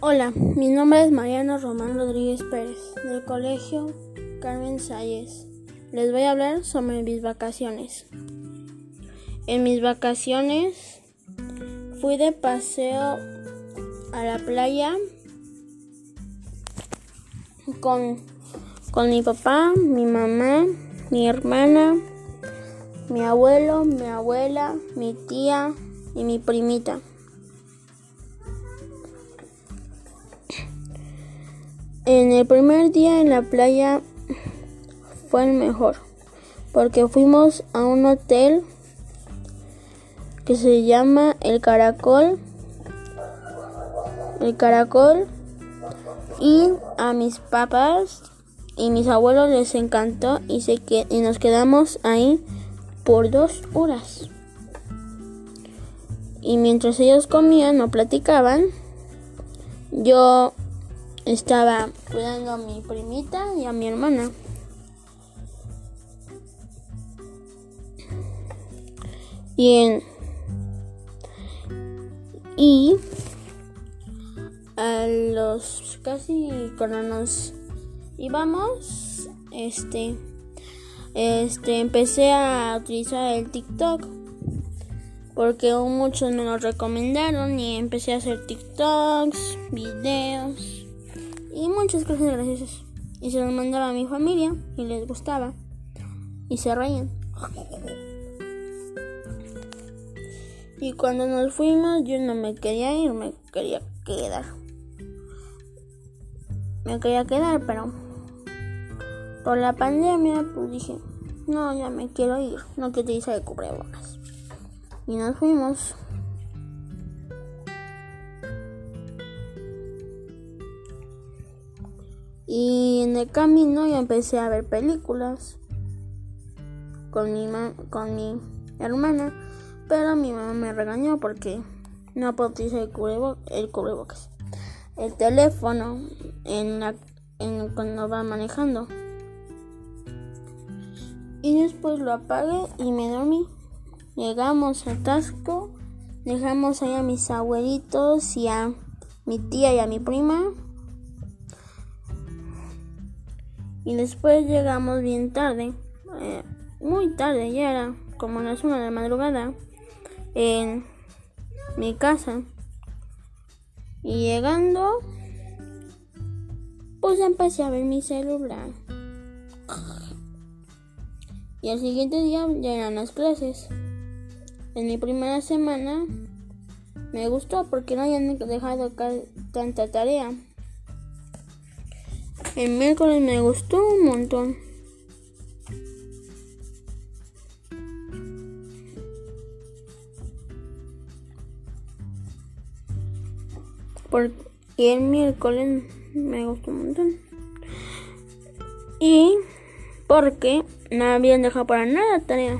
Hola, mi nombre es Mariano Román Rodríguez Pérez, del Colegio Carmen Salles. Les voy a hablar sobre mis vacaciones. En mis vacaciones fui de paseo a la playa con, con mi papá, mi mamá, mi hermana, mi abuelo, mi abuela, mi tía y mi primita. En el primer día en la playa fue el mejor, porque fuimos a un hotel que se llama El Caracol. El Caracol y a mis papás y mis abuelos les encantó y, se y nos quedamos ahí por dos horas. Y mientras ellos comían o platicaban, yo estaba cuidando a mi primita y a mi hermana. Y en, y a los casi cuando nos íbamos este este empecé a utilizar el TikTok porque muchos me lo recomendaron y empecé a hacer TikToks, videos y muchas cosas graciosas. Y se los mandaba a mi familia y les gustaba. Y se reían. Y cuando nos fuimos yo no me quería ir, me quería quedar. Me quería quedar, pero por la pandemia pues dije, no, ya me quiero ir, no quiero irse de cubrebocas. Y nos fuimos. Y en el camino ya empecé a ver películas con mi, con mi hermana, pero mi mamá me regañó porque no puedo utilizar el, cubrebocas, el teléfono en la, en, cuando va manejando. Y después lo apagué y me dormí. Llegamos al Tasco, dejamos ahí a mis abuelitos y a mi tía y a mi prima. Y después llegamos bien tarde, eh, muy tarde, ya era como las una de la madrugada, en mi casa. Y llegando, pues empecé a ver mi celular. Y al siguiente día ya eran las clases. En mi primera semana me gustó porque no habían dejado tanta tarea. El miércoles me gustó un montón. y el miércoles me gustó un montón. Y porque no habían dejado para nada tarea.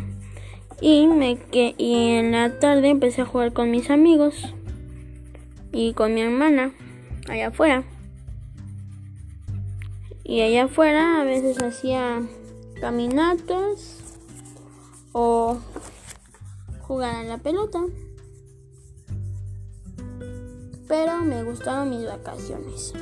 Y, me, que, y en la tarde empecé a jugar con mis amigos y con mi hermana allá afuera. Y allá afuera a veces hacía caminatas o jugar a la pelota. Pero me gustaron mis vacaciones.